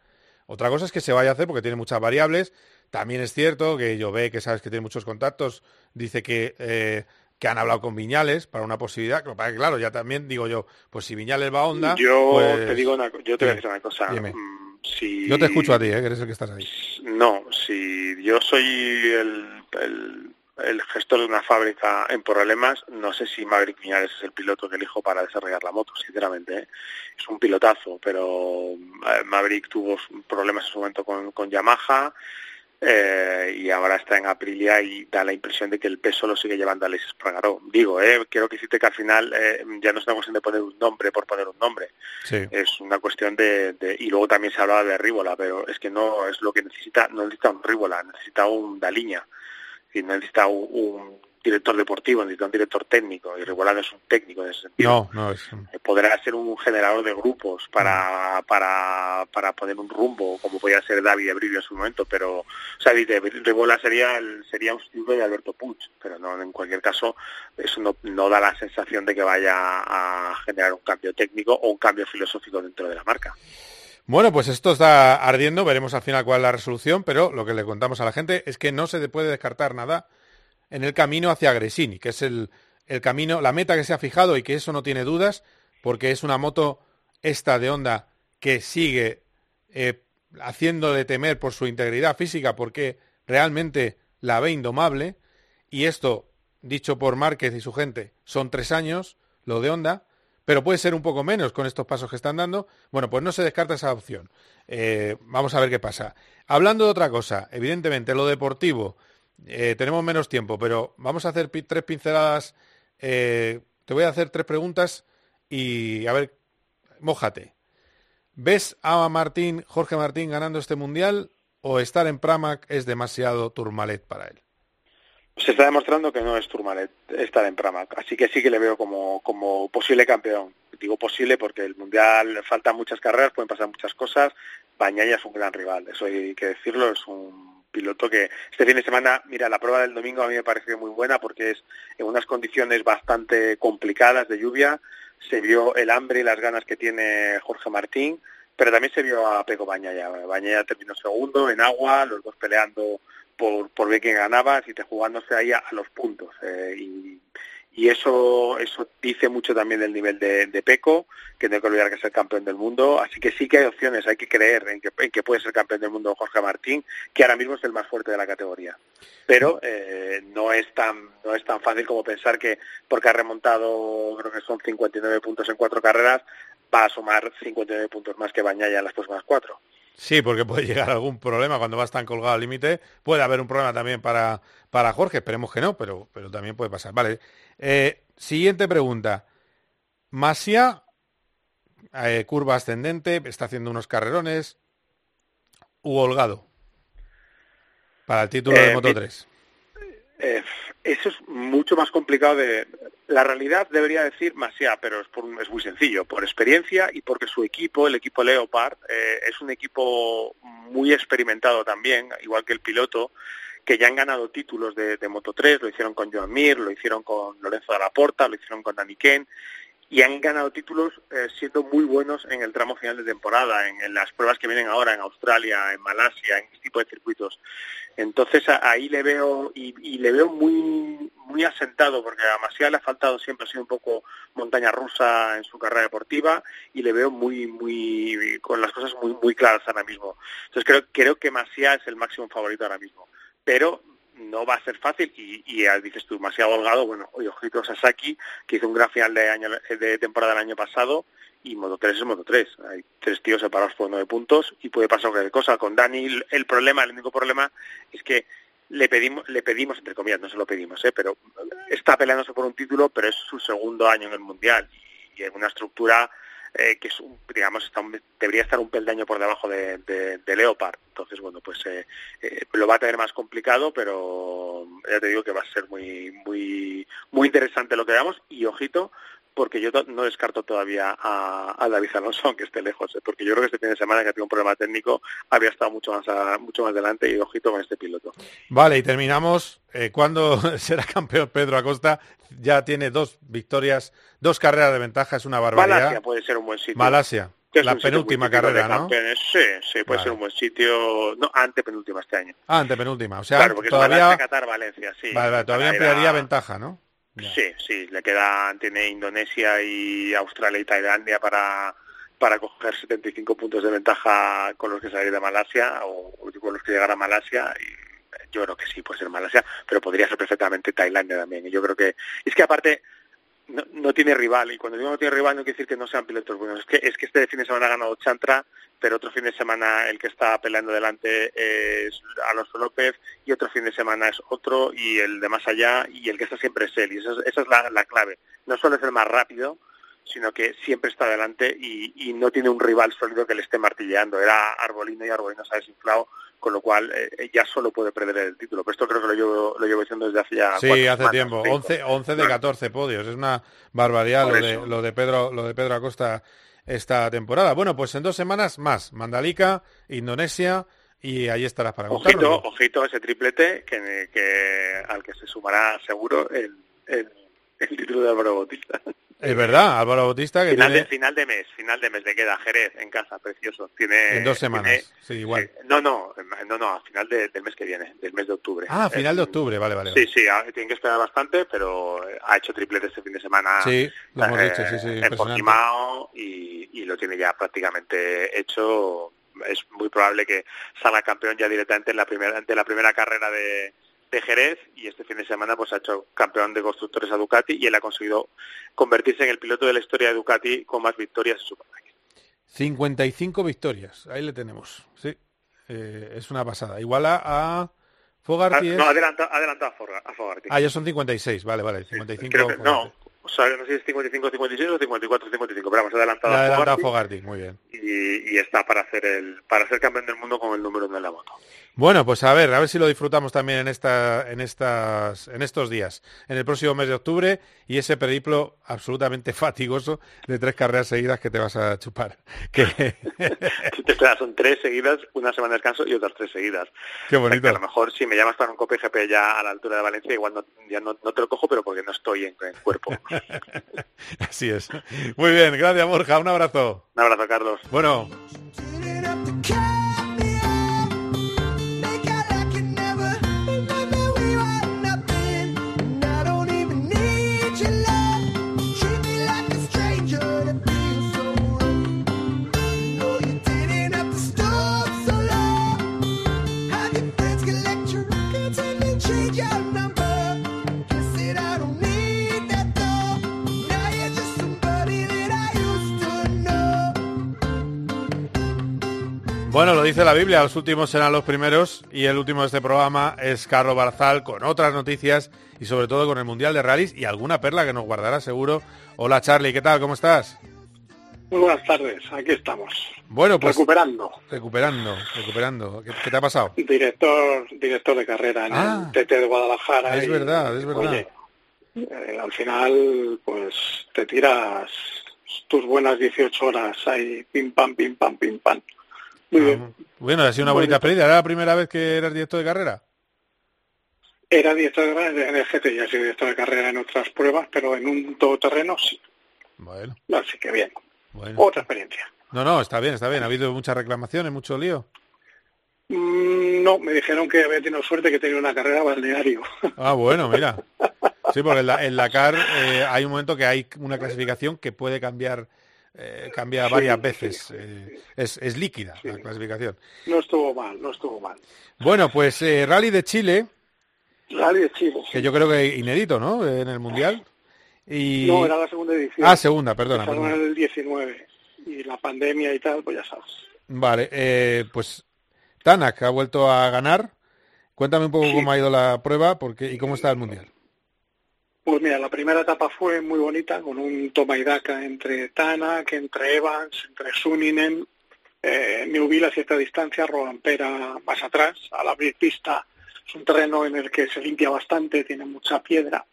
Otra cosa es que se vaya a hacer porque tiene muchas variables. También es cierto que yo ve que sabes que tiene muchos contactos, dice que, eh, que han hablado con Viñales para una posibilidad. Claro, ya también digo yo, pues si Viñales va a onda, Yo pues- te digo una, yo te voy a decir una cosa. Mm, Si, Yo te escucho a ti, ¿eh? que eres el que estás ahí. No, si yo soy el, el, el gestor de una fábrica en problemas, no sé si Maverick Viñales es el piloto que elijo para desarrollar la moto, sinceramente. ¿eh? Es un pilotazo, pero eh, Maverick tuvo problemas en su momento con, con Yamaha eh, y ahora está en Aprilia y da la impresión de que el peso lo sigue llevando Alex Espargaró. Digo, eh, quiero que decirte que al final eh, ya no es una cuestión de poner un nombre por poner un nombre Sí. es una cuestión de, de- y luego también se hablaba de Rívola pero es que no es lo que necesita no necesita un Rívola necesita un Daliña y necesita un, un director deportivo necesita un director técnico y Rívola no es un técnico en ese sentido No, no es. podrá ser un generador de grupos para, para, para poner un rumbo, como podía ser David Ebrillo en su momento, pero, o sea, Ribola sería, el, sería un sustituto de Alberto Puig, pero no, en cualquier caso, eso no, no da la sensación de que vaya a generar un cambio técnico o un cambio filosófico dentro de la marca. Bueno, pues esto está ardiendo, veremos al final cuál es la resolución, pero lo que le contamos a la gente es que no se puede descartar nada en el camino hacia Gresini, que es el, camino, la meta que se ha fijado y que eso no tiene dudas, porque es una moto esta de Honda que sigue eh, haciéndole temer por su integridad física, porque realmente la ve indomable, y esto, dicho por Márquez y su gente, son tres años, lo de Honda, pero puede ser un poco menos con estos pasos que están dando. Bueno, pues no se descarta esa opción. Eh, vamos a ver qué pasa. Hablando de otra cosa, evidentemente lo deportivo, eh, tenemos menos tiempo, pero vamos a hacer tres pinceladas. eh, te voy a hacer tres preguntas y a ver, mójate. ¿Ves a Martín, Jorge Martín ganando este mundial o estar en Pramac es demasiado turmalet para él? Se está demostrando que no es Tourmalet estar en Pramac, así que sí que le veo como, como posible campeón. Digo posible porque el Mundial faltan muchas carreras, pueden pasar muchas cosas. Bañaya es un gran rival, eso hay que decirlo, es un piloto que este fin de semana, mira, la prueba del domingo a mí me parece muy buena porque es en unas condiciones bastante complicadas de lluvia, se vio el hambre y las ganas que tiene Jorge Martín, pero también se vio a Peco Bañaya. Bañaya terminó segundo en agua, los dos peleando por, por ver quién ganaba, y te jugándose ahí a, a los puntos. eh, y, y eso eso dice mucho también del nivel de, de Peco, que no hay que olvidar que es el campeón del mundo. Así que sí que hay opciones, hay que creer en que, en que puede ser campeón del mundo Jorge Martín, que ahora mismo es el más fuerte de la categoría. Pero eh, no es tan no es tan fácil como pensar que porque ha remontado, creo que son 59 puntos en cuatro carreras, va a sumar 59 puntos más que Bañaya en las próximas cuatro. Sí, porque puede llegar algún problema cuando vas tan colgado al límite. Puede haber un problema también para, para Jorge, esperemos que no, pero, pero también puede pasar. Vale. Eh, siguiente pregunta. Masia, eh, curva ascendente, está haciendo unos carrerones. U Holgado. Para el título de Eh, Moto mi- 3. Eh, eso es mucho más complicado de... La realidad debería decir Masia, pero es, por, es muy sencillo, por experiencia y porque su equipo, el equipo Leopard, eh, es un equipo muy experimentado también, igual que el piloto, que ya han ganado títulos de, Moto 3, lo hicieron con Joan Mir, lo hicieron con Lorenzo de la Porta, lo hicieron con Dani Ken, y han ganado títulos eh, siendo muy buenos en el tramo final de temporada, en, las pruebas que vienen ahora en Australia, en Malasia, en este tipo de circuitos. Entonces ahí le veo y, le veo muy muy asentado porque a Masia le ha faltado siempre ha sido un poco montaña rusa en su carrera deportiva y le veo muy muy con las cosas muy muy claras ahora mismo. Entonces creo creo que Masia es el máximo favorito ahora mismo, pero no va a ser fácil y, y dices tú, demasiado holgado, bueno, oye, ojito Sasaki, que hizo un gran final de, año, de temporada el año pasado, y Modo 3 es Modo 3. Hay tres tíos separados por nueve puntos y puede pasar cualquier cosa. Con Dani el problema, el único problema es que le pedimos, le pedimos, entre comillas, no se lo pedimos, ¿eh? pero está peleándose por un título, pero es su segundo año en el Mundial y en una estructura eh, que es digamos debería estar un peldaño por debajo de, de, Leopard. Entonces bueno pues eh, eh, lo va a tener más complicado pero ya te digo que va a ser muy muy muy interesante lo que veamos. Y ojito porque yo no descarto todavía a, David Alonso, aunque esté lejos, ¿eh? porque yo creo que este fin de semana que tiene un problema técnico había estado mucho más mucho más adelante y ojito con este piloto. Vale, y terminamos. Eh, ¿Cuándo será campeón Pedro Acosta? Ya tiene dos victorias, dos carreras de ventaja, es una barbaridad. Malasia puede ser un buen sitio. Malasia. La penúltima carrera, ¿no? Sí, sí, puede ser un buen sitio. No, antepenúltima este año. Ah, antepenúltima. O sea, claro, porque todavía... Qatar, Valencia, sí. Vale, todavía ampliaría ventaja, ¿no? Sí, sí, le quedan, tiene Indonesia y Australia y Tailandia para, para coger 75 puntos de ventaja con los que salir de Malasia o con los que llegar a Malasia. Y yo creo que sí, puede ser Malasia, pero podría ser perfectamente Tailandia también. Y yo creo que, es que aparte, no, no, tiene rival, y cuando digo no tiene rival no quiere decir que no sean pilotos buenos, es que, es que este fin de semana ha ganado Chantra, pero otro fin de semana el que está peleando delante es Alonso López, y otro fin de semana es otro, y el de más allá, y el que está siempre es él, y esa es, la, la, clave. No solo es el más rápido, sino que siempre está delante y, y, no tiene un rival sólido que le esté martilleando. Era Arbolino y Arbolino se ha desinflado con lo cual eh, ya solo puede perder el título. Pero esto creo que lo llevo, lo llevo diciendo desde hacía Sí, hace tiempo. 11, 11 de 14 podios. Es una barbaridad lo de, lo de, Pedro lo de Pedro Acosta esta temporada. Bueno, pues en dos semanas más. Mandalika, Indonesia y ahí estarás para contarlo. Ojito, ojito ese triplete que, que, al que se sumará seguro el, el, el título de Álvaro Bautista. Es verdad, Álvaro Bautista que final tiene... de, final de mes, final de mes le queda Jerez en casa, precioso. Tiene en dos semanas, sí, igual. no, no, no, no, a final del mes que viene, del mes de octubre. Ah, final de octubre, vale, vale. Sí, sí, tienen que esperar bastante, pero ha hecho triplete este fin de semana. Sí, lo hemos dicho, sí, sí. En y, y lo tiene ya prácticamente hecho. Es muy probable que salga campeón ya directamente en la primera, de la primera carrera de de Jerez y este fin de semana pues ha hecho campeón de constructores a Ducati y él ha conseguido convertirse en el piloto de la historia de Ducati con más victorias en su 55 victorias, ahí le tenemos, sí, eh, es una pasada. Igual a, Fogarty. Ah, no, adelanta, adelanta a, Fogarty. Ah, ya son 56, vale, vale, 55. Creo que, no, o sea, no sé si es 55, 56 o 54, 55, pero vamos, adelantado a Fogarty. a Fogarty, muy bien. Y, y, está para hacer el para ser campeón del mundo con el número uno de la moto. Bueno, pues a ver, a ver si lo disfrutamos también en esta, en estas, en estos días, en el próximo mes de octubre y ese periplo absolutamente fatigoso de tres carreras seguidas que te vas a chupar. Que... son tres seguidas, una semana de descanso y otras tres seguidas. Qué bonito. a lo mejor si me llamas para un COPE GP ya a la altura de Valencia, igual no, ya no, te lo cojo, pero porque no estoy en, en cuerpo. Así es. Muy bien, gracias Borja, un abrazo. Un abrazo, Carlos. Bueno. Bueno, lo dice la Biblia, los últimos serán los primeros y el último de este programa es Carlos Barzal con otras noticias y sobre todo con el Mundial de Rallys y alguna perla que nos guardará seguro. Hola Charlie, ¿qué tal? ¿Cómo estás? Muy buenas tardes, aquí estamos. Bueno, pues recuperando. Recuperando, recuperando. ¿Qué, te ha pasado? Director, director de carrera en el ah. TT de Guadalajara. Es verdad, es verdad. Oye, eh, al final, pues te tiras tus buenas 18 horas ahí, pim pam, pim pam, pim pam. Muy bien. Bueno, ha sido una bonita experiencia. ¿Era la primera vez que eras director de carrera? Era director de en el GT, ya sido director de carrera en otras pruebas, pero en un todoterreno sí. Bueno. Así que bien. Bueno. Otra experiencia. No, no, está bien, está bien. Ha habido muchas reclamaciones, mucho lío. Mm, no, me dijeron que había tenido suerte que tenía una carrera balneario. Ah, bueno, mira. Sí, porque en, la, en Dakar eh, hay un momento que hay una clasificación que puede cambiar eh, cambia varias sí, veces. eh, es, es líquida la clasificación. No estuvo mal, no estuvo mal. Bueno, pues eh, Rally de Chile, Rally de Chile. que yo creo que inédito, ¿no? En el Mundial. Y... No, era la segunda edición. Ah, segunda, perdona. Empezaron perdona. en el 19. Y la pandemia y tal, pues ya sabes. Vale, eh, pues Tanak ha vuelto a ganar. Cuéntame un poco cómo ha ido la prueba porque, y cómo está el Mundial. Pues mira, la primera etapa fue muy bonita, con un toma y daca entre Tanak, entre Evans, entre Suninen, eh, Neuville a cierta distancia, Robampera más atrás, al abrir pista. Es un terreno en el que se limpia bastante, tiene mucha piedra.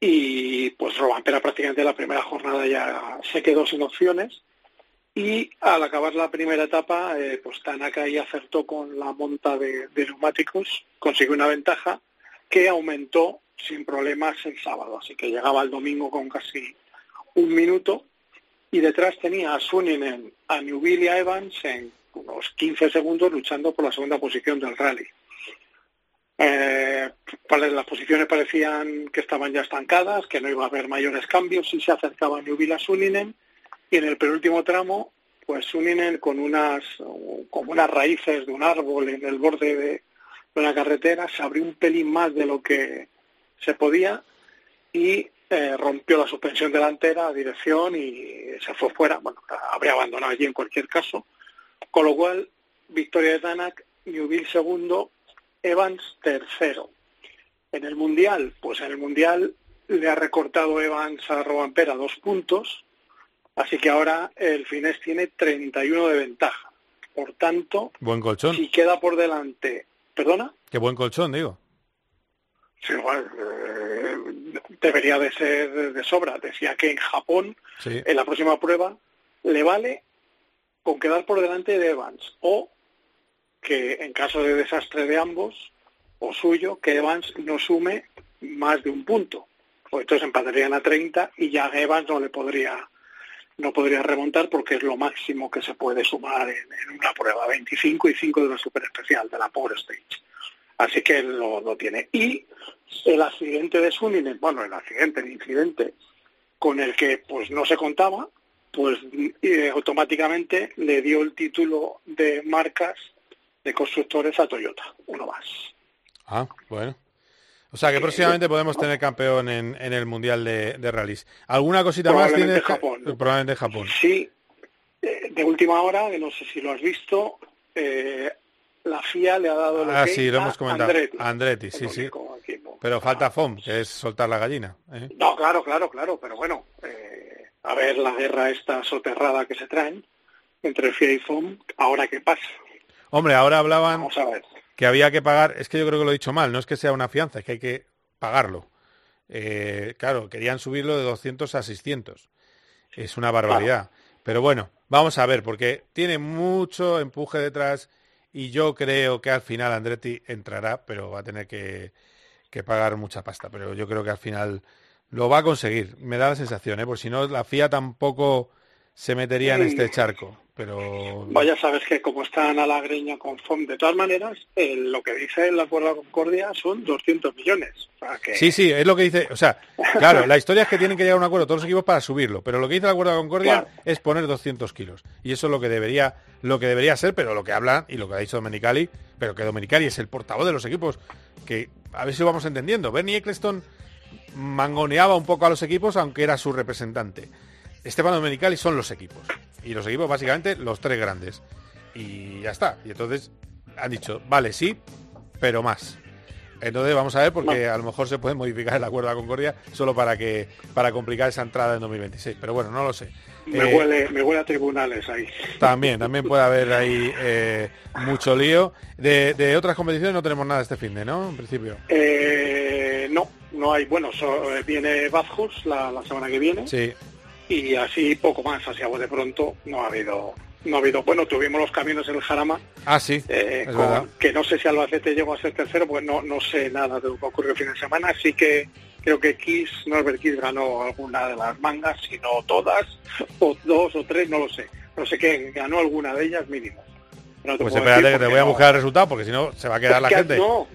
Y pues Robampera prácticamente la primera jornada ya se quedó sin opciones. Y al acabar la primera etapa, eh, pues Tanaka ahí acertó con la monta de, de neumáticos, consiguió una ventaja que aumentó sin problemas el sábado. Así que llegaba el domingo con casi un minuto y detrás tenía a Suninen, a Newville y a Evans en unos 15 segundos luchando por la segunda posición del rally. Eh, las posiciones parecían que estaban ya estancadas, que no iba a haber mayores cambios y se acercaba Newville a Suninen y en el penúltimo tramo, pues Suninen con unas como unas raíces de un árbol en el borde de, de una carretera se abrió un pelín más de lo que se podía y eh, rompió la suspensión delantera a dirección y se fue fuera. Bueno, habría abandonado allí en cualquier caso. Con lo cual, victoria de Tanak, Newville segundo, Evans tercero. En el Mundial, pues en el Mundial le ha recortado Evans a Robampera dos puntos, así que ahora el finés tiene 31 de ventaja. Por tanto, Buen colchón. si queda por delante, perdona, Qué buen colchón, digo. Sí, igual, eh, debería de ser de sobra. Decía que en Japón, Sí. en la próxima prueba, le vale con quedar por delante de Evans o que en caso de desastre de ambos o suyo, que Evans no sume más de un punto. Pues entonces empatarían a 30 y ya Evans no le podría no podría remontar porque es lo máximo que se puede sumar en, en una prueba, 25 y 5 de la super especial, de la Power Stage. Así que lo, lo tiene. Y el accidente de Suninen, bueno, el accidente, el incidente con el que pues no se contaba, pues eh, automáticamente le dio el título de marcas de constructores a Toyota, uno más. Ah, bueno. O sea que próximamente podemos tener campeón en, en el Mundial de, de rallies. ¿Alguna cosita más tiene? Probablemente Japón. Probablemente Japón. Sí, eh, de última hora, que no sé si lo has visto, eh, la FIA le ha dado Ah, sí, lo hemos comentado. Andretti. Andretti, sí, sí. Pero falta FOM, que es soltar la gallina. ¿eh? No, claro, claro, claro, pero bueno, eh, a ver la guerra esta soterrada que se traen entre FIA y FOM, ahora qué pasa. Hombre, ahora hablaban Vamos a ver. que había que pagar, es que yo creo que lo he dicho mal, no es que sea una fianza, es que hay que pagarlo. Eh, claro, querían subirlo de 200 a 600. Es una barbaridad. Pero bueno, vamos a ver, porque tiene mucho empuje detrás y yo creo que al final Andretti entrará, pero va a tener que, que pagar mucha pasta. Pero yo creo que al final lo va a conseguir. Me da la sensación, ¿eh? Porque si no, la FIA tampoco se metería en este charco. Pero Vaya, sabes que como están a la greña con FOM, de todas maneras, eh, lo que dice el acuerdo de Concordia son 200 millones. O sea que- Sí, sí, es lo que dice. O sea, claro, la historia es que tienen que llegar a un acuerdo todos los equipos para subirlo, pero lo que dice el acuerdo de Concordia es poner 200 kilos. Y eso es lo que debería, lo que debería ser, pero lo que habla y lo que ha dicho Domenicali, pero que Domenicali es el portavoz de los equipos, que a ver si lo vamos entendiendo. Bernie Eccleston mangoneaba un poco a los equipos, aunque era su representante. Esteban Domenicali son los equipos. Y los equipos, básicamente, los tres grandes. Y ya está. Y entonces han dicho, vale, sí, pero más. Entonces vamos a ver porque a lo mejor se puede modificar el acuerdo de Concordia solo para que para complicar esa entrada en 2026. Pero bueno, no lo sé. me, Eh, huele, me huele a tribunales ahí. También, también puede haber ahí eh, mucho lío. De, de otras competiciones no tenemos nada este fin de, ¿no? En principio. Eh, no, no hay. Bueno, so- viene Bathurst la, la semana que viene Sí. Y así poco más. Así a de pronto no ha habido no ha habido. Bueno, tuvimos los caminos en el Jarama. Ah, sí. Eh, que no sé si Albacete llegó a ser tercero, pues no, no sé nada de lo que ocurrió el fin de semana. Así que creo que Kiss, Norbert Kiss ganó alguna de las mangas, si no todas, o dos o tres, no lo sé. No sé qué, ganó alguna de ellas mínimo. pues espérate que te voy a buscar el resultado porque si no se va a quedar la gente. No,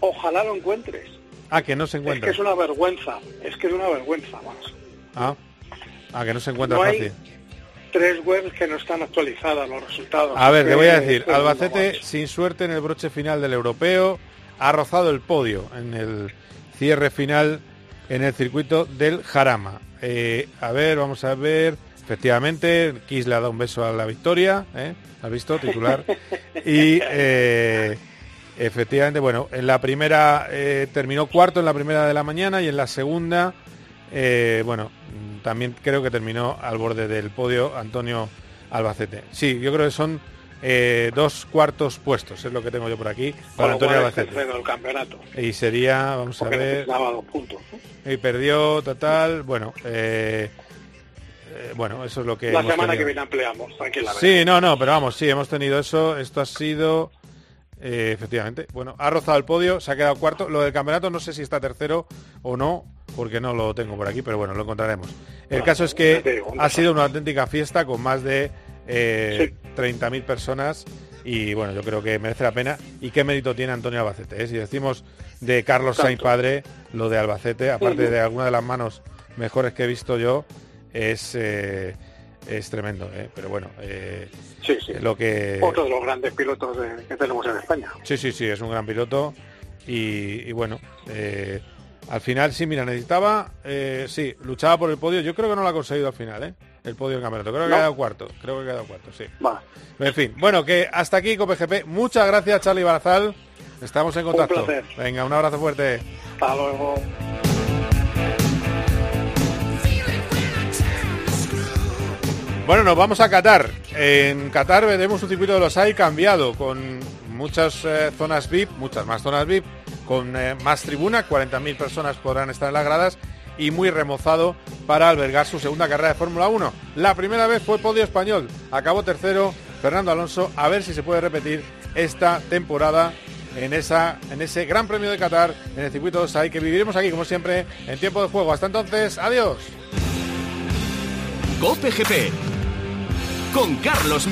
ojalá lo encuentres. Ah, que no se encuentra. Es que es una vergüenza, es que es una vergüenza más. Ah, ah que no se encuentra fácil tres webs que no están actualizadas los resultados. A ver, te voy a decir, Albacete sin suerte en el broche final del europeo, ha rozado el podio en el cierre final en el circuito del Jarama. Eh, a ver, vamos a ver. Efectivamente, Kiss le ha dado un beso a la victoria, ¿eh? ¿Has visto? Titular. Y eh, efectivamente, bueno, en la primera terminó cuarto en la primera de la mañana y en la segunda, bueno, también creo que terminó al borde del podio Antonio Albacete. Sí, yo creo que son eh, dos cuartos puestos, es lo que tengo yo por aquí, para Antonio Albacete. campeonato. Y sería, vamos a ver... puntos. Y perdió total, bueno... Eh, eh, bueno, eso es lo que... La semana que viene ampliamos, tranquilamente. Sí, no, no, pero vamos, sí, hemos tenido eso. Esto ha sido... efectivamente. Bueno, ha rozado el podio, se ha quedado cuarto. Lo del campeonato no sé si está tercero o no, porque no lo tengo por aquí, pero bueno, lo encontraremos. El caso es que ha sido una auténtica fiesta con más de eh, 30.000 personas y bueno, yo creo que merece la pena. ¿Y qué mérito tiene Antonio Albacete? Eh? Si decimos de Carlos Sainz padre, lo de Albacete, aparte de alguna de las manos mejores que he visto yo, es, eh, es tremendo. Eh. Pero bueno, sí, sí. lo que... Otro de los grandes pilotos que tenemos en España. Sí, sí, sí, es un gran piloto. Y, y bueno, al final, sí, mira, necesitaba, eh, sí, luchaba por el podio. Yo creo que no lo ha conseguido al final, ¿eh? El podio del campeonato. Creo que ha quedado cuarto. Creo que ha quedado cuarto, sí. En fin, bueno, que hasta aquí COPGP. Muchas gracias, Charlie Barazal. Estamos en contacto. Un Venga, un abrazo fuerte. Hasta luego. Bueno, nos vamos a Qatar. En Qatar veremos un circuito de los hay cambiado con muchas eh, zonas VIP, muchas más zonas VIP con eh, más tribuna, 40.000 personas podrán estar en las gradas y muy remozado para albergar su segunda carrera de Fórmula 1. La primera vez fue podio español, acabó tercero Fernando Alonso, a ver si se puede repetir esta temporada en, esa, en ese Gran Premio de Qatar, en el circuito de SAI, que viviremos aquí como siempre en tiempo de juego. Hasta entonces, adiós. Cope con Carlos.